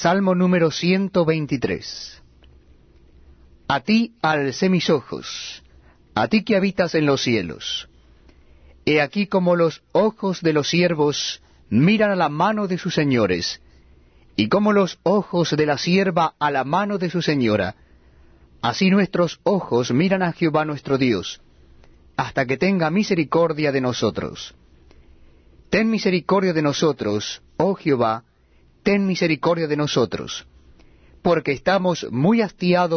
Salmo número 123. A ti alcé mis ojos, a ti que habitas en los cielos. He aquí como los ojos de los siervos miran a la mano de sus señores, y como los ojos de la sierva a la mano de su señora, así nuestros ojos miran a Jehová nuestro Dios, hasta que tenga misericordia de nosotros. Ten misericordia de nosotros, oh Jehová, ten misericordia de nosotros, porque estamos muy hastiados